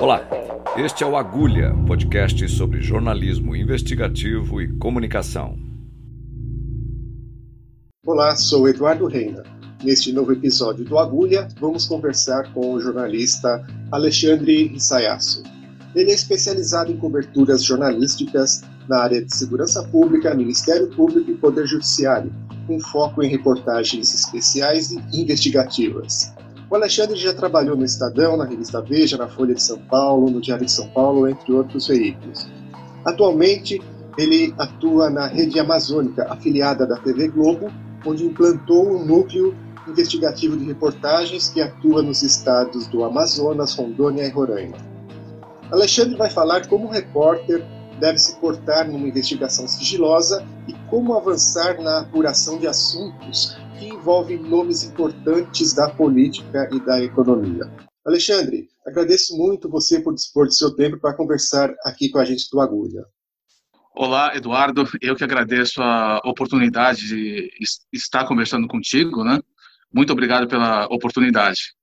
Olá, este é o Agulha, podcast sobre jornalismo investigativo e comunicação. Olá, sou Eduardo Reina. Neste novo episódio do Agulha, vamos conversar com o jornalista Alexandre Isayasu. Ele é especializado em coberturas jornalísticas na área de segurança pública, Ministério Público e Poder Judiciário, com foco em reportagens especiais e investigativas. O Alexandre já trabalhou no Estadão, na revista Veja, na Folha de São Paulo, no Diário de São Paulo, entre outros veículos. Atualmente, ele atua na Rede Amazônica, afiliada da TV Globo, onde implantou um núcleo investigativo de reportagens que atua nos estados do Amazonas, Rondônia e Roraima. Alexandre vai falar como o repórter deve se portar numa investigação sigilosa e como avançar na apuração de assuntos que envolve nomes importantes da política e da economia. Alexandre, agradeço muito você por dispor de seu tempo para conversar aqui com a gente do Agulha. Olá, Eduardo. Eu que agradeço a oportunidade de estar conversando contigo, né? Muito obrigado pela oportunidade.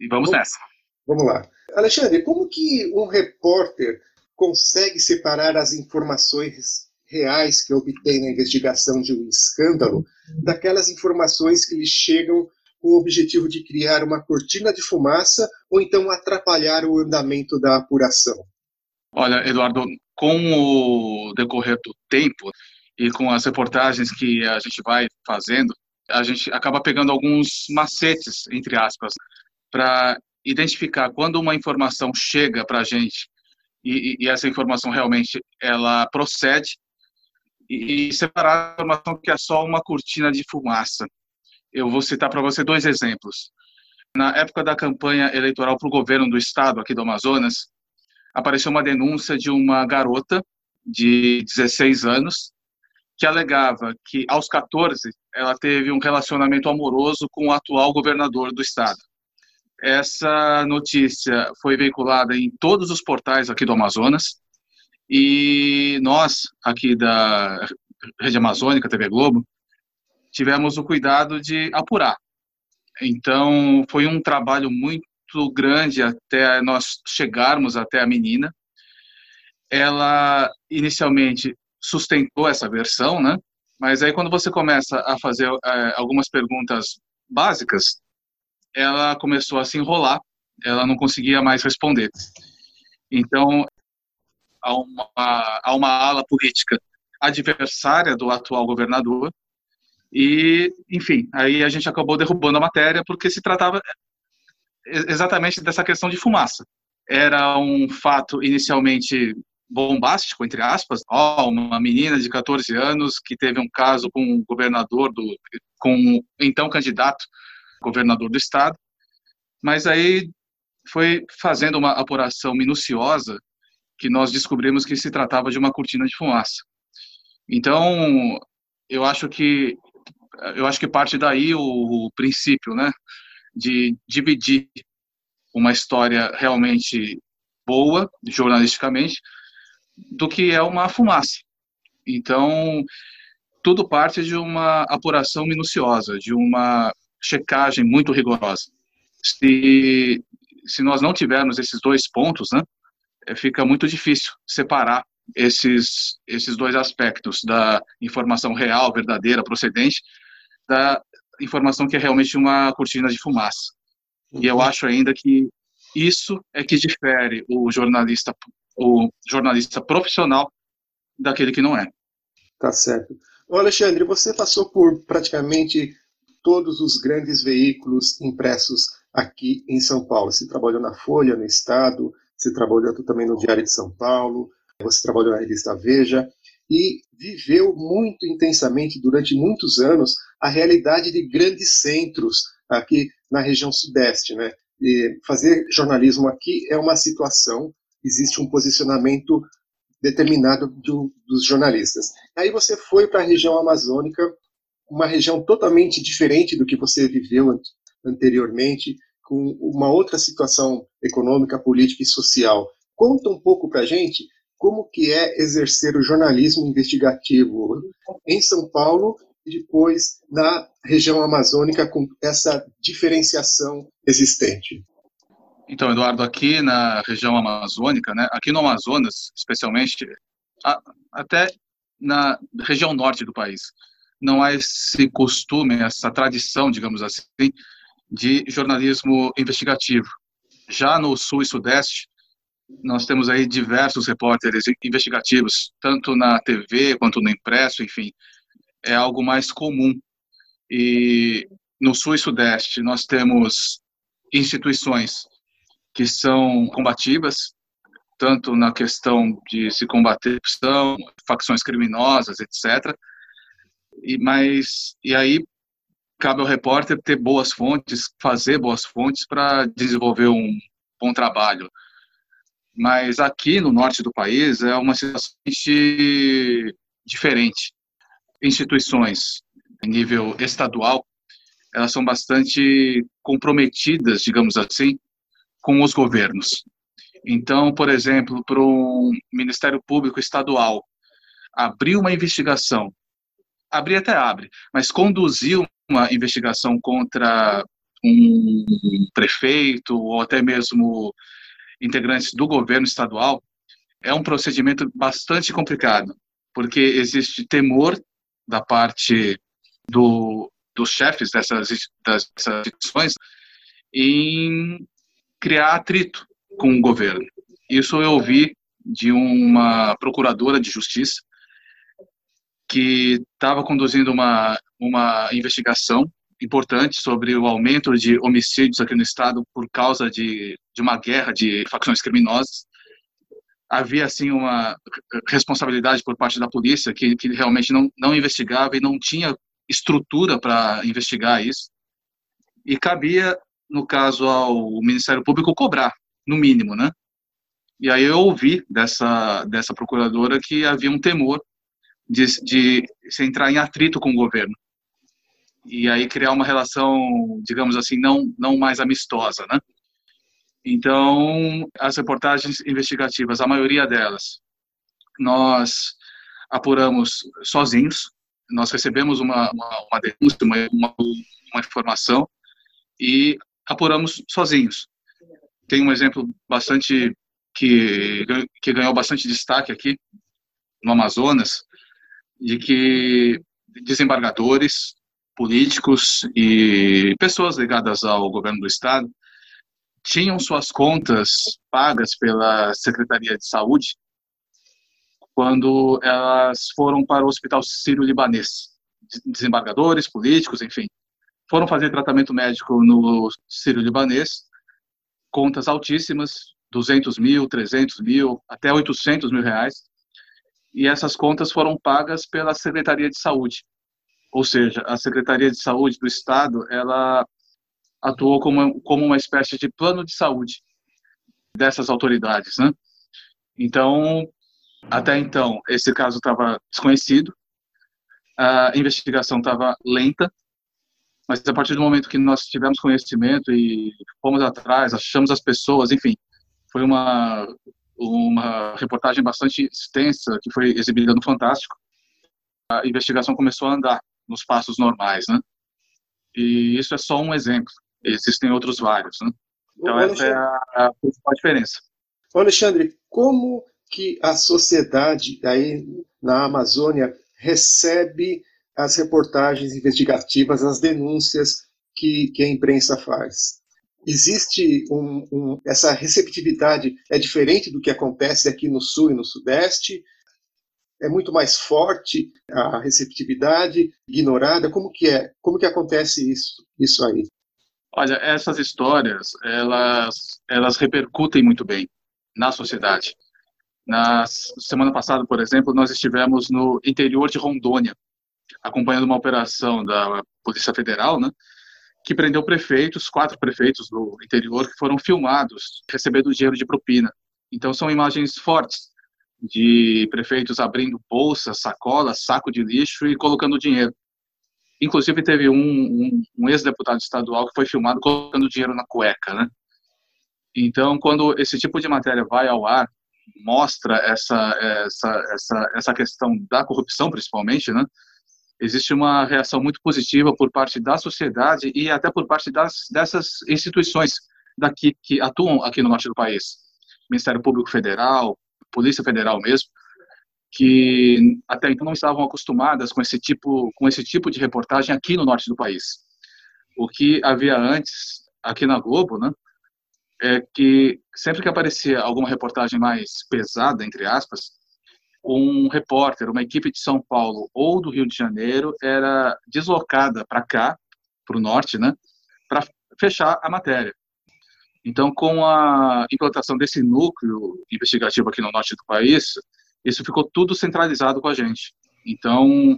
E vamos, vamos nessa. Vamos lá. Alexandre, como que um repórter consegue separar as informações reais que obtém na investigação de um escândalo daquelas informações que lhe chegam com o objetivo de criar uma cortina de fumaça ou então atrapalhar o andamento da apuração? Olha, Eduardo, com o decorrer do tempo e com as reportagens que a gente vai fazendo, a gente acaba pegando alguns macetes, entre aspas, para identificar quando uma informação chega para a gente e, e, essa informação realmente ela procede e separar a informação que é só uma cortina de fumaça. Eu vou citar para você dois exemplos. Na época da campanha eleitoral para o governo do estado aqui do Amazonas, apareceu uma denúncia de uma garota de 16 anos que alegava que aos 14 ela teve um relacionamento amoroso com o atual governador do estado. Essa notícia foi veiculada em todos os portais aqui do Amazonas e nós, aqui da Rede Amazônica, TV Globo, tivemos o cuidado de apurar. Então, foi um trabalho muito grande até nós chegarmos até a menina. Ela, inicialmente, sustentou essa versão, né? Mas aí, quando você começa a fazer é, algumas perguntas básicas, ela começou a se enrolar, ela não conseguia mais responder. Então, há uma, há uma ala política adversária do atual governador, e, enfim, aí a gente acabou derrubando a matéria porque se tratava exatamente dessa questão de fumaça. Era um fato inicialmente bombástico, entre aspas, oh, uma menina de 14 anos que teve um caso com o governador, do, com o então candidato governador do estado, mas aí foi fazendo uma apuração minuciosa que nós descobrimos que se tratava de uma cortina de fumaça. Então, eu acho que eu acho que parte daí o, o princípio, né, de dividir uma história realmente boa jornalisticamente do que é uma fumaça. Então, tudo parte de uma apuração minuciosa, de uma checagem muito rigorosa. Se, se nós não tivermos esses dois pontos, né, fica muito difícil separar esses, esses dois aspectos da informação real, verdadeira, procedente, da informação que é realmente uma cortina de fumaça. E eu uhum. acho ainda que isso é que difere o jornalista, o jornalista profissional daquele que não é. Tá certo. Ô Alexandre, você passou por praticamente todos os grandes veículos impressos aqui em São Paulo. Você trabalhou na Folha, no Estado, você trabalhou também no Diário de São Paulo, você trabalhou na revista Veja e viveu muito intensamente durante muitos anos a realidade de grandes centros aqui na região sudeste, né? E fazer jornalismo aqui é uma situação, existe um posicionamento determinado do, dos jornalistas. Aí você foi para a região amazônica uma região totalmente diferente do que você viveu anteriormente, com uma outra situação econômica, política e social. Conta um pouco para a gente como que é exercer o jornalismo investigativo em São Paulo e depois na região amazônica com essa diferenciação existente. Então, Eduardo, aqui na região amazônica, né, aqui no Amazonas, especialmente, a, até na região norte do país, não há esse costume, essa tradição, digamos assim, de jornalismo investigativo. Já no sul e sudeste, nós temos aí diversos repórteres investigativos, tanto na TV quanto no impresso, enfim, é algo mais comum. E no sul e sudeste nós temos instituições que são combativas, tanto na questão de se combater corrupção, facções criminosas, etc. E mas e aí cabe ao repórter ter boas fontes, fazer boas fontes para desenvolver um bom trabalho. Mas aqui no norte do país é uma situação diferente. Instituições em nível estadual, elas são bastante comprometidas, digamos assim, com os governos. Então, por exemplo, para um Ministério Público Estadual abrir uma investigação, abrir até abre, mas conduzir investigação contra um prefeito ou até mesmo integrantes do governo estadual é um procedimento bastante complicado, porque existe temor da parte do, dos chefes dessas, dessas instituições em criar atrito com o governo. Isso eu ouvi de uma procuradora de justiça que estava conduzindo uma, uma investigação importante sobre o aumento de homicídios aqui no estado por causa de, de uma guerra de facções criminosas. Havia, assim, uma responsabilidade por parte da polícia que, que realmente não, não investigava e não tinha estrutura para investigar isso. E cabia no caso ao Ministério Público, cobrar, no mínimo, né? E aí eu ouvi dessa, dessa procuradora que havia um temor de, de se entrar em atrito com o governo. E aí criar uma relação, digamos assim, não, não mais amistosa, né? Então, as reportagens investigativas, a maioria delas, nós apuramos sozinhos, nós recebemos uma, uma, uma denúncia, uma, uma, informação, e apuramos sozinhos. Tem um exemplo bastante que, que ganhou bastante destaque aqui no Amazonas, de que desembargadores, políticos e pessoas ligadas ao governo do estado tinham suas contas pagas pela Secretaria de Saúde quando elas foram para o Hospital Sírio-Libanês. Desembargadores, políticos, enfim foram fazer tratamento médico no Sírio-Libanês, contas altíssimas, 200 mil, 300 mil, até 800 mil reais, e essas contas foram pagas pela Secretaria de Saúde. Ou seja, a Secretaria de Saúde do Estado, ela atuou como, como uma espécie de plano de saúde dessas autoridades, né? Então, até então, esse caso estava desconhecido, a investigação estava lenta, mas a partir do momento que nós tivemos conhecimento e fomos atrás, achamos as pessoas, enfim, foi uma uma reportagem bastante extensa que foi exibida no Fantástico. A investigação começou a andar nos passos normais, né? E isso é só um exemplo. Existem outros vários, né? Então essa é a, a principal diferença. Alexandre, como que a sociedade aí na Amazônia recebe as reportagens investigativas, as denúncias que, que a imprensa faz. Existe um, um, essa receptividade é diferente do que acontece aqui no Sul e no Sudeste. É muito mais forte a receptividade ignorada. Como que é? Como que acontece isso? Isso aí? Olha, essas histórias elas elas repercutem muito bem na sociedade. Na semana passada, por exemplo, nós estivemos no interior de Rondônia, acompanhando uma operação da Polícia Federal, né, que prendeu prefeitos, quatro prefeitos do interior que foram filmados recebendo dinheiro de propina. Então são imagens fortes de prefeitos abrindo bolsas, sacolas, saco de lixo e colocando dinheiro. Inclusive teve um, um, um ex-deputado estadual que foi filmado colocando dinheiro na cueca, né? Então, quando esse tipo de matéria vai ao ar, mostra essa essa essa essa questão da corrupção, principalmente, né? Existe uma reação muito positiva por parte da sociedade e até por parte das, dessas instituições daqui que atuam aqui no norte do país, Ministério Público Federal, Polícia Federal mesmo, que até então não estavam acostumadas com esse tipo com esse tipo de reportagem aqui no norte do país. O que havia antes aqui na Globo, né, é que sempre que aparecia alguma reportagem mais pesada entre aspas, um repórter, uma equipe de São Paulo ou do Rio de Janeiro era deslocada para cá, para o norte, né, para fechar a matéria. Então, com a implantação desse núcleo investigativo aqui no norte do país, isso ficou tudo centralizado com a gente. Então,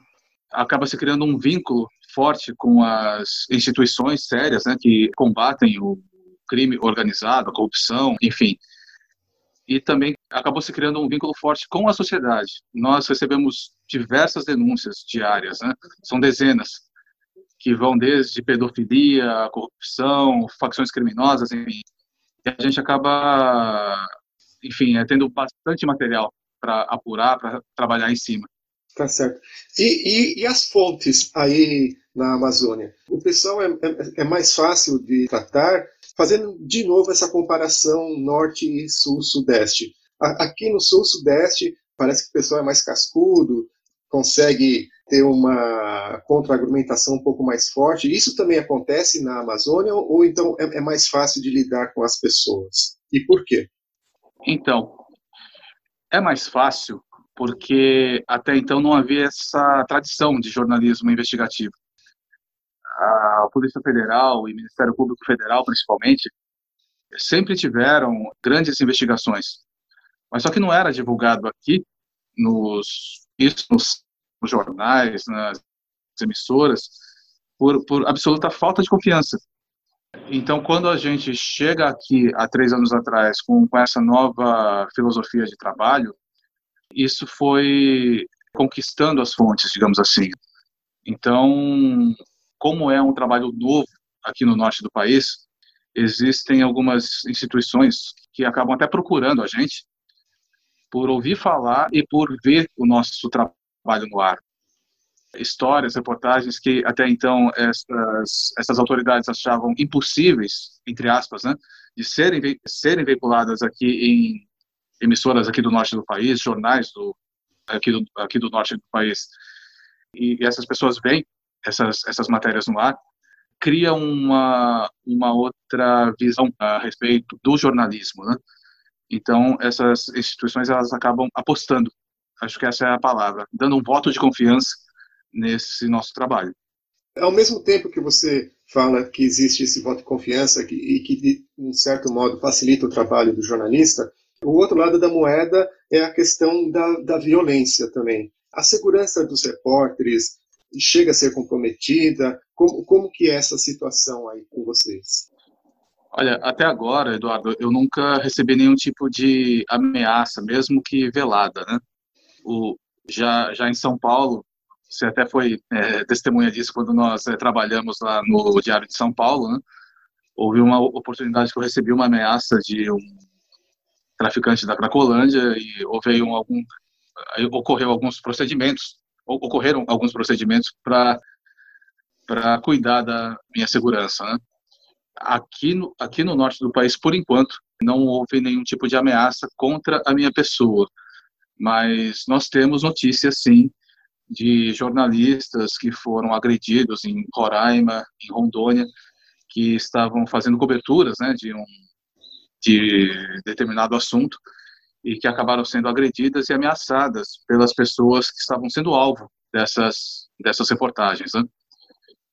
acaba se criando um vínculo forte com as instituições sérias, né, que combatem o crime organizado, a corrupção, enfim. E também acabou se criando um vínculo forte com a sociedade. Nós recebemos diversas denúncias diárias, né? São dezenas que vão desde pedofilia, corrupção, facções criminosas, enfim. E a gente acaba, enfim, é, tendo bastante material para apurar, para trabalhar em cima. Tá certo. E, e, e, as fontes aí na Amazônia? O pessoal é, é, é mais fácil de tratar, fazendo de novo essa comparação norte e sul-sudeste. Aqui no sul-sudeste, parece que o pessoal é mais cascudo, consegue ter uma contra-argumentação um pouco mais forte. Isso também acontece na Amazônia ou então é, é mais fácil de lidar com as pessoas? E por quê? Então, é mais fácil porque até então não havia essa tradição de jornalismo investigativo. A Polícia Federal e Ministério Público Federal, principalmente, sempre tiveram grandes investigações. Mas só que não era divulgado aqui, nos, isso nos, nos jornais, nas emissoras, por, por absoluta falta de confiança. Então, quando a gente chega aqui há três anos atrás com, com essa nova filosofia de trabalho, isso foi conquistando as fontes, digamos assim. Então, como é um trabalho novo aqui no norte do país, existem algumas instituições que acabam até procurando a gente por ouvir falar e por ver o nosso trabalho no ar histórias, reportagens que até então essas, essas autoridades achavam impossíveis, entre aspas, né, de serem, serem veiculadas aqui em emissoras aqui do norte do país, jornais do, aqui, do, aqui do norte do país. E, essas pessoas veem essas, essas matérias no ar, cria uma, uma outra visão a respeito do jornalismo, né? Então, essas instituições, elas acabam apostando, acho que essa é a palavra, dando um voto de confiança nesse nosso trabalho. Ao mesmo tempo que você fala que existe esse voto de confiança e que, de um certo modo, facilita o trabalho do jornalista, o outro lado da moeda é a questão da, da violência também. A segurança dos repórteres chega a ser comprometida? Como, como que é essa situação aí com vocês? Olha, até agora, Eduardo, eu nunca recebi nenhum tipo de ameaça, mesmo que velada, né? O, já, já em São Paulo, você até foi é, testemunha disso quando nós é, trabalhamos lá no Diário de São Paulo, né? Houve uma oportunidade que eu recebi uma ameaça de um traficante da Cracolândia e houve um, algum, ocorreu alguns procedimentos, ocorreram alguns procedimentos para para cuidar da minha segurança, né? Aqui no, aqui no norte do país, por enquanto, não houve nenhum tipo de ameaça contra a minha pessoa, mas nós temos notícias, sim, de jornalistas que foram agredidos em Roraima, em Rondônia, que estavam fazendo coberturas né, de um de determinado assunto e que acabaram sendo agredidas e ameaçadas pelas pessoas que estavam sendo alvo dessas dessas reportagens. Né?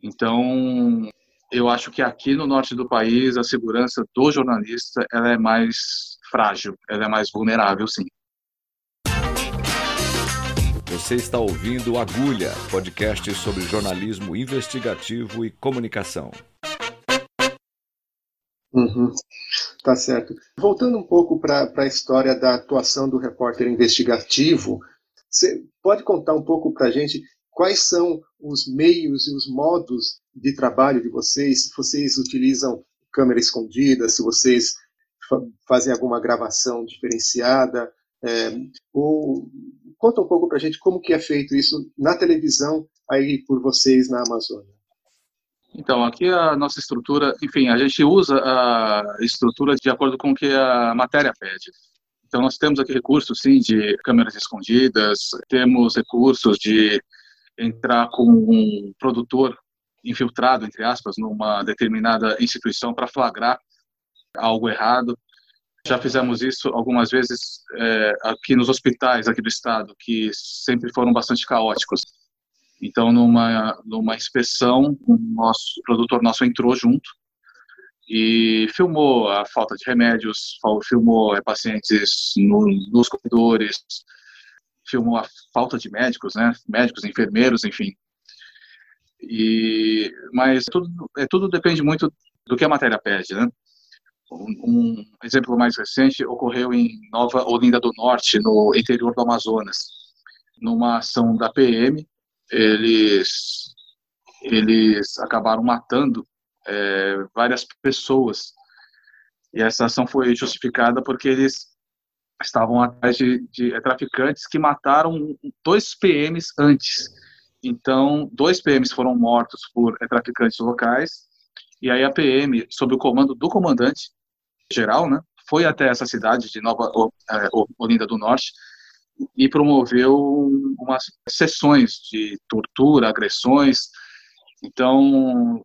Então, eu acho que aqui no norte do país a segurança do jornalista ela é mais frágil, ela é mais vulnerável, sim. Você está ouvindo Agulha, podcast sobre jornalismo investigativo e comunicação. Uhum. Tá certo. Voltando um pouco para a história da atuação do repórter investigativo, você pode contar um pouco para a gente quais são os meios e os modos de trabalho de vocês? Se vocês utilizam câmera escondida, se vocês fazem alguma gravação diferenciada, é, ou conta um pouco para a gente como que é feito isso na televisão aí por vocês na Amazônia. Então, aqui a nossa estrutura, enfim, a gente usa a estrutura de acordo com o que a matéria pede. Então, nós temos aqui recursos, sim, de câmeras escondidas, temos recursos de entrar com um produtor infiltrado, entre aspas, numa determinada instituição para flagrar algo errado. Já fizemos isso algumas vezes é, aqui nos hospitais aqui do estado, que sempre foram bastante caóticos. Então, numa, numa inspeção, o nosso produtor nosso entrou junto e filmou a falta de remédios, filmou é, pacientes no, nos corredores, filmou a falta de médicos, né? Médicos, enfermeiros, enfim. E, mas tudo, é, tudo depende muito do que a matéria pede, né? Um, exemplo mais recente ocorreu em Nova Olinda do Norte, no interior do Amazonas, numa ação da PM. Eles eles acabaram matando é, várias pessoas e essa ação foi justificada porque eles estavam atrás de, de traficantes que mataram dois PMs antes. Então, dois PMs foram mortos por traficantes locais, e aí a PM, sob o comando do comandante geral, né, foi até essa cidade de Nova é, Olinda do Norte e promoveu umas sessões de tortura, agressões. Então,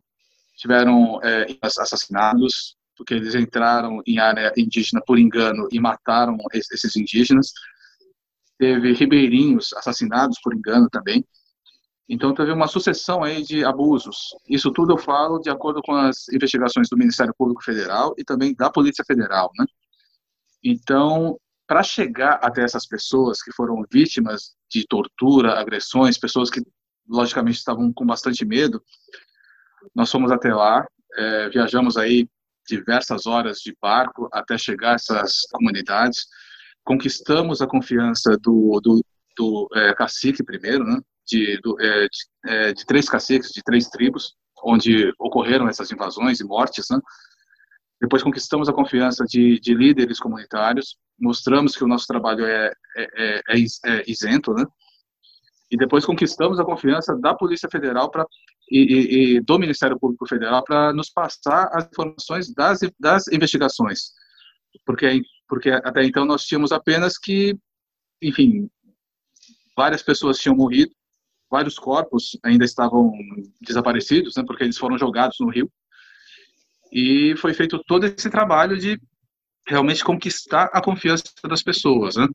tiveram é, assassinados, porque eles entraram em área indígena por engano e mataram esses indígenas. Teve ribeirinhos assassinados por engano também. Então teve uma sucessão aí de abusos. Isso tudo eu falo de acordo com as investigações do Ministério Público Federal e também da Polícia Federal, né? Então, para chegar até essas pessoas que foram vítimas de tortura, agressões, pessoas que logicamente estavam com bastante medo, nós fomos até lá, é, viajamos aí diversas horas de barco até chegar a essas comunidades. Conquistamos a confiança do, do, do é, cacique primeiro, né? de, do, é, de, é, de, três caciques, de três tribos, onde ocorreram essas invasões e mortes. Né? Depois conquistamos a confiança de, de, líderes comunitários, mostramos que o nosso trabalho é, é, é, é isento, né? e depois conquistamos a confiança da Polícia Federal para e, e, do Ministério Público Federal para nos passar as informações das, das investigações, porque porque até então nós tínhamos apenas que, enfim, várias pessoas tinham morrido, vários corpos ainda estavam desaparecidos, né, porque eles foram jogados no rio, e foi feito todo esse trabalho de realmente conquistar a confiança das pessoas, né?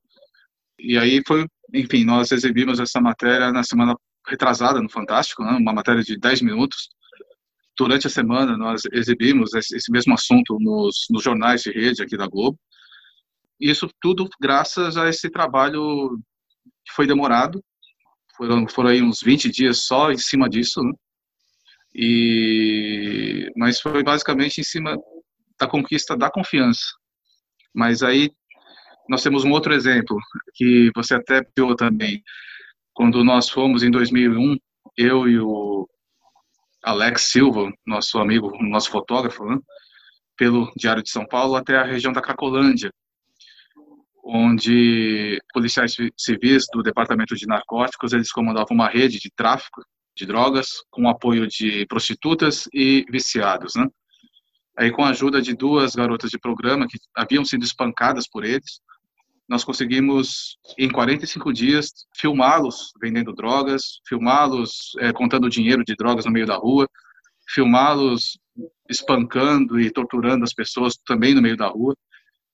E aí foi, enfim, nós exibimos essa matéria na semana retrasada no Fantástico, né? uma matéria de 10 minutos. Durante a semana, nós exibimos esse mesmo assunto nos, nos jornais de rede aqui da Globo. Isso tudo graças a esse trabalho que foi demorado. Foram, foram aí uns 20 dias só em cima disso, né? E, mas foi basicamente em cima da conquista da confiança. Mas aí nós temos um outro exemplo que você até viu também. Quando nós fomos em 2001, eu e o Alex Silva, nosso amigo, nosso fotógrafo, né, pelo Diário de São Paulo até a região da Cracolândia, onde policiais civis do Departamento de Narcóticos, eles comandavam uma rede de tráfico de drogas com apoio de prostitutas e viciados, né? Aí com a ajuda de duas garotas de programa que haviam sido espancadas por eles, nós conseguimos, em 45 dias, filmá-los vendendo drogas, filmá-los é, contando dinheiro de drogas no meio da rua, filmá-los espancando e torturando as pessoas também no meio da rua.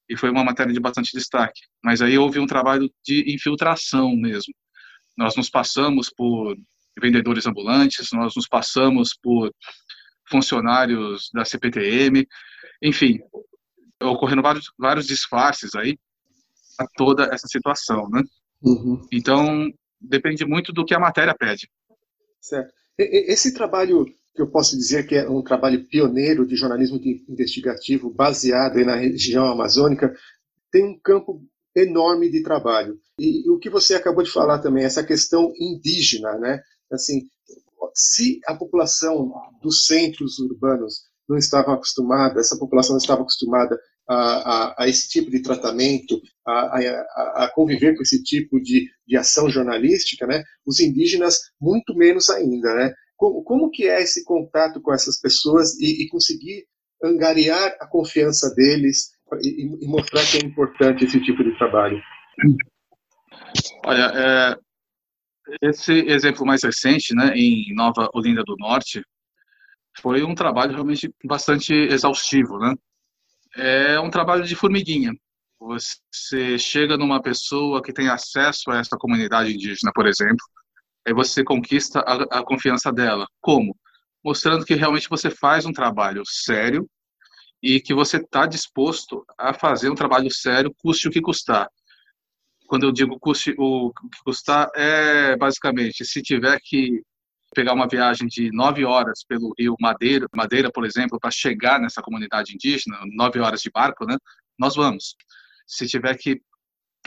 E foi uma matéria de bastante destaque. Mas aí houve um trabalho de infiltração mesmo. Nós nos passamos por vendedores ambulantes, nós nos passamos por funcionários da CPTM, enfim, ocorrendo vários, vários disfarces aí a toda essa situação, né? Uhum. Então, depende muito do que a matéria pede. Certo. Esse trabalho que eu posso dizer que é um trabalho pioneiro de jornalismo investigativo baseado na região amazônica, tem um campo enorme de trabalho. E o que você acabou de falar também, essa questão indígena, né? Assim, se a população dos centros urbanos não estava acostumada, essa população não estava acostumada a, a, a esse tipo de tratamento, a, a, conviver com esse tipo de, de ação jornalística, né? Os indígenas muito menos ainda, né? Como, como que é esse contato com essas pessoas e, e conseguir angariar a confiança deles e, e, mostrar que é importante esse tipo de trabalho? Olha, é, esse exemplo mais recente, né, em Nova Olinda do Norte, foi um trabalho realmente bastante exaustivo, né? É um trabalho de formiguinha. Você chega numa pessoa que tem acesso a essa comunidade indígena, por exemplo, aí você conquista a, a confiança dela. Como? Mostrando que realmente você faz um trabalho sério e que você está disposto a fazer um trabalho sério, custe o que custar. Quando eu digo custe o que custar, é basicamente, se tiver que pegar uma viagem de nove horas pelo rio Madeira, Madeira, por exemplo, para chegar nessa comunidade indígena, nove horas de barco, né? Nós vamos. Se tiver que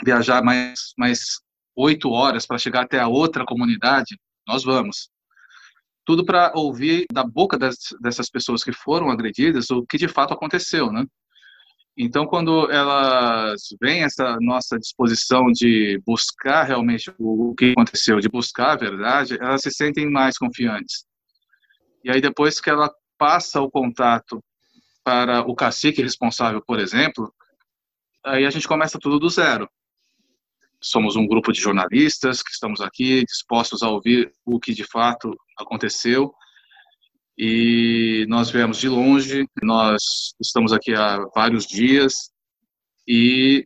viajar mais mais oito horas para chegar até a outra comunidade, nós vamos. Tudo para ouvir da boca das, dessas pessoas que foram agredidas o que de fato aconteceu, né? Então, quando elas veem essa nossa disposição de buscar realmente o que aconteceu, de buscar a verdade, elas se sentem mais confiantes. E aí, depois que ela passa o contato para o cacique responsável, por exemplo, aí a gente começa tudo do zero. Somos um grupo de jornalistas que estamos aqui dispostos a ouvir o que de fato aconteceu e nós viemos de longe, nós estamos aqui há vários dias e,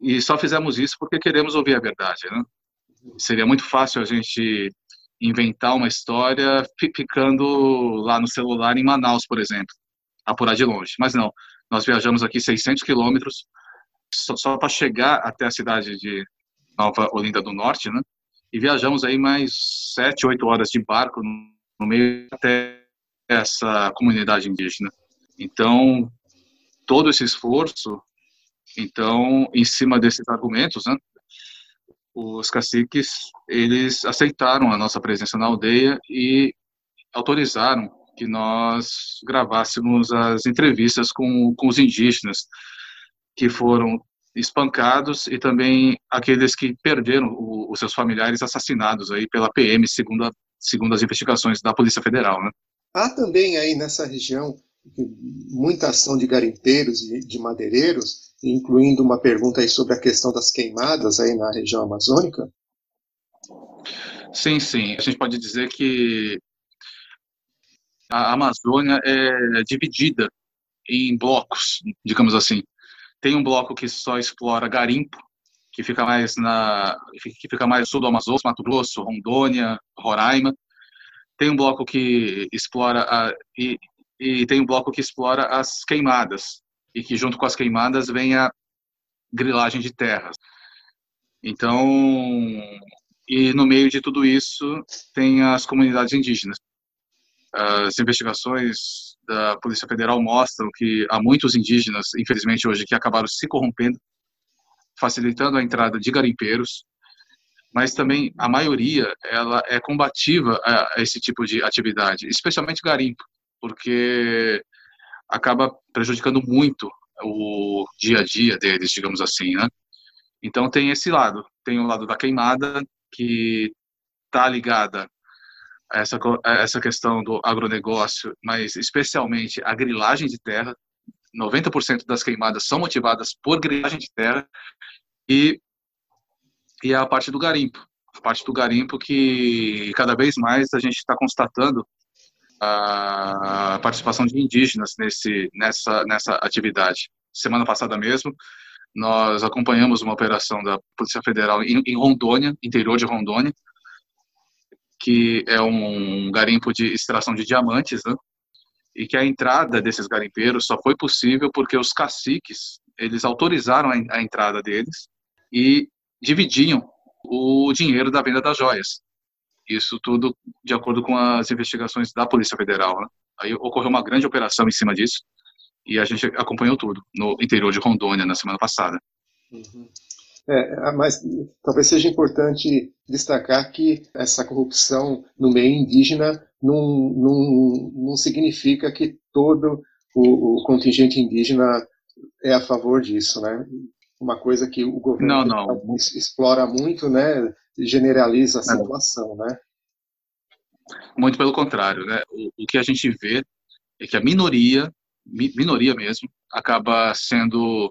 e só fizemos isso porque queremos ouvir a verdade, né? Seria muito fácil a gente inventar uma história ficando lá no celular em Manaus, por exemplo, apurar de longe. Mas não, nós viajamos aqui 600 quilômetros só, só para chegar até a cidade de Nova Olinda do Norte, né? E viajamos aí mais sete, oito horas de barco no meio até essa comunidade indígena. Então, todo esse esforço, então, em cima desses argumentos, né, os caciques, eles aceitaram a nossa presença na aldeia e autorizaram que nós gravássemos as entrevistas com, com os indígenas que foram espancados e também aqueles que perderam o, os seus familiares assassinados aí pela PM, segundo, a, segundo as investigações da Polícia Federal, né? Há também aí nessa região muita ação de garimpeiros e de madeireiros, incluindo uma pergunta aí sobre a questão das queimadas aí na região amazônica? Sim, sim. A gente pode dizer que a Amazônia é dividida em blocos, digamos assim. Tem um bloco que só explora garimpo, que fica mais na que fica mais sul do Amazonas, Mato Grosso, Rondônia, Roraima tem um bloco que explora a, e, e tem um bloco que explora as queimadas e que junto com as queimadas vem a grilagem de terras. Então, e no meio de tudo isso tem as comunidades indígenas. As investigações da Polícia Federal mostram que há muitos indígenas, infelizmente hoje, que acabaram se corrompendo, facilitando a entrada de garimpeiros, mas também a maioria ela é combativa a, esse tipo de atividade, especialmente garimpo, porque acaba prejudicando muito o dia a dia deles, digamos assim, né? Então tem esse lado, tem o lado da queimada que está ligada a essa a essa questão do agronegócio, mas especialmente a grilagem de terra. 90% das queimadas são motivadas por grilagem de terra e e a parte do garimpo. A parte do garimpo que cada vez mais a gente está constatando a participação de indígenas nesse, nessa, nessa atividade. Semana passada mesmo, nós acompanhamos uma operação da Polícia Federal em, em Rondônia, interior de Rondônia, que é um garimpo de extração de diamantes, né? e que a entrada desses garimpeiros só foi possível porque os caciques eles autorizaram a entrada deles e dividiam o dinheiro da venda das joias. Isso tudo de acordo com as investigações da Polícia Federal. Né? Aí ocorreu uma grande operação em cima disso e a gente acompanhou tudo no interior de Rondônia na semana passada. Uhum. É, mas talvez seja importante destacar que essa corrupção no meio indígena não, não, não significa que todo o, o contingente indígena é a favor disso, né? Uma coisa que o governo não, não. explora muito, né? Generaliza a situação, né? Muito pelo contrário, né? O, o que a gente vê é que a minoria, mi, minoria mesmo, acaba sendo,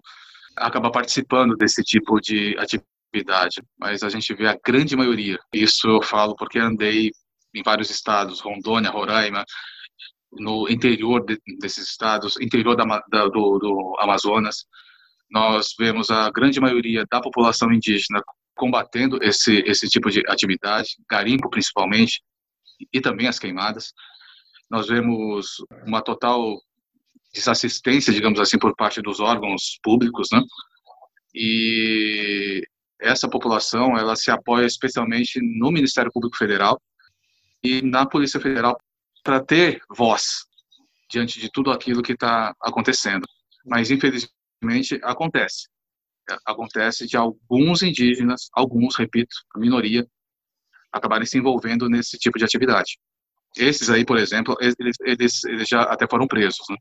acaba participando desse tipo de atividade, mas a gente vê a grande maioria. Isso eu falo porque andei em vários estados, Rondônia, Roraima, no interior de, desses estados, interior da, da, do, do Amazonas, nós vemos a grande maioria da população indígena combatendo esse esse tipo de atividade, garimpo principalmente, e também as queimadas. Nós vemos uma total desassistência, digamos assim, por parte dos órgãos públicos, né? E essa população, ela se apoia especialmente no Ministério Público Federal e na Polícia Federal para ter voz diante de tudo aquilo que está acontecendo. Mas, infelizmente, acontece. Acontece de alguns indígenas, alguns, repito, a minoria, acabarem se envolvendo nesse tipo de atividade. Esses aí, por exemplo, eles, eles, eles já até foram presos. Né?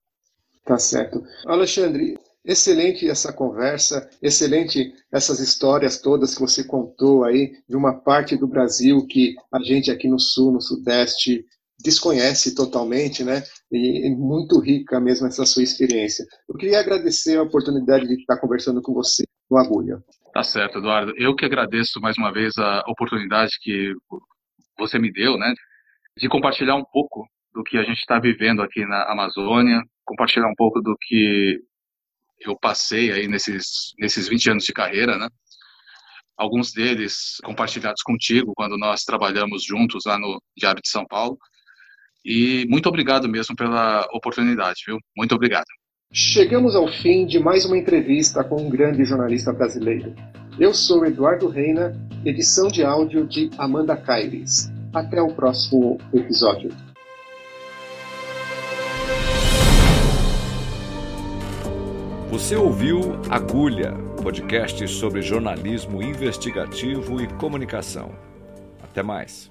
Tá certo. Alexandre, excelente essa conversa, excelente essas histórias todas que você contou aí de uma parte do Brasil que a gente aqui no Sul, no Sudeste, desconhece totalmente, né? E muito rica mesmo essa sua experiência. Eu queria agradecer a oportunidade de estar conversando com você no Agulha. Tá certo, Eduardo. Eu que agradeço mais uma vez a oportunidade que você me deu, né? De compartilhar um pouco do que a gente está vivendo aqui na Amazônia, compartilhar um pouco do que eu passei aí nesses, nesses 20 anos de carreira, né? Alguns deles compartilhados contigo quando nós trabalhamos juntos lá no Diário de São Paulo e muito obrigado mesmo pela oportunidade, viu? Muito obrigado. Chegamos ao fim de mais uma entrevista com um grande jornalista brasileiro. Eu sou Eduardo Reina, edição de áudio de Amanda Caires. Até o próximo episódio. Você ouviu Agulha, podcast sobre jornalismo investigativo e comunicação. Até mais.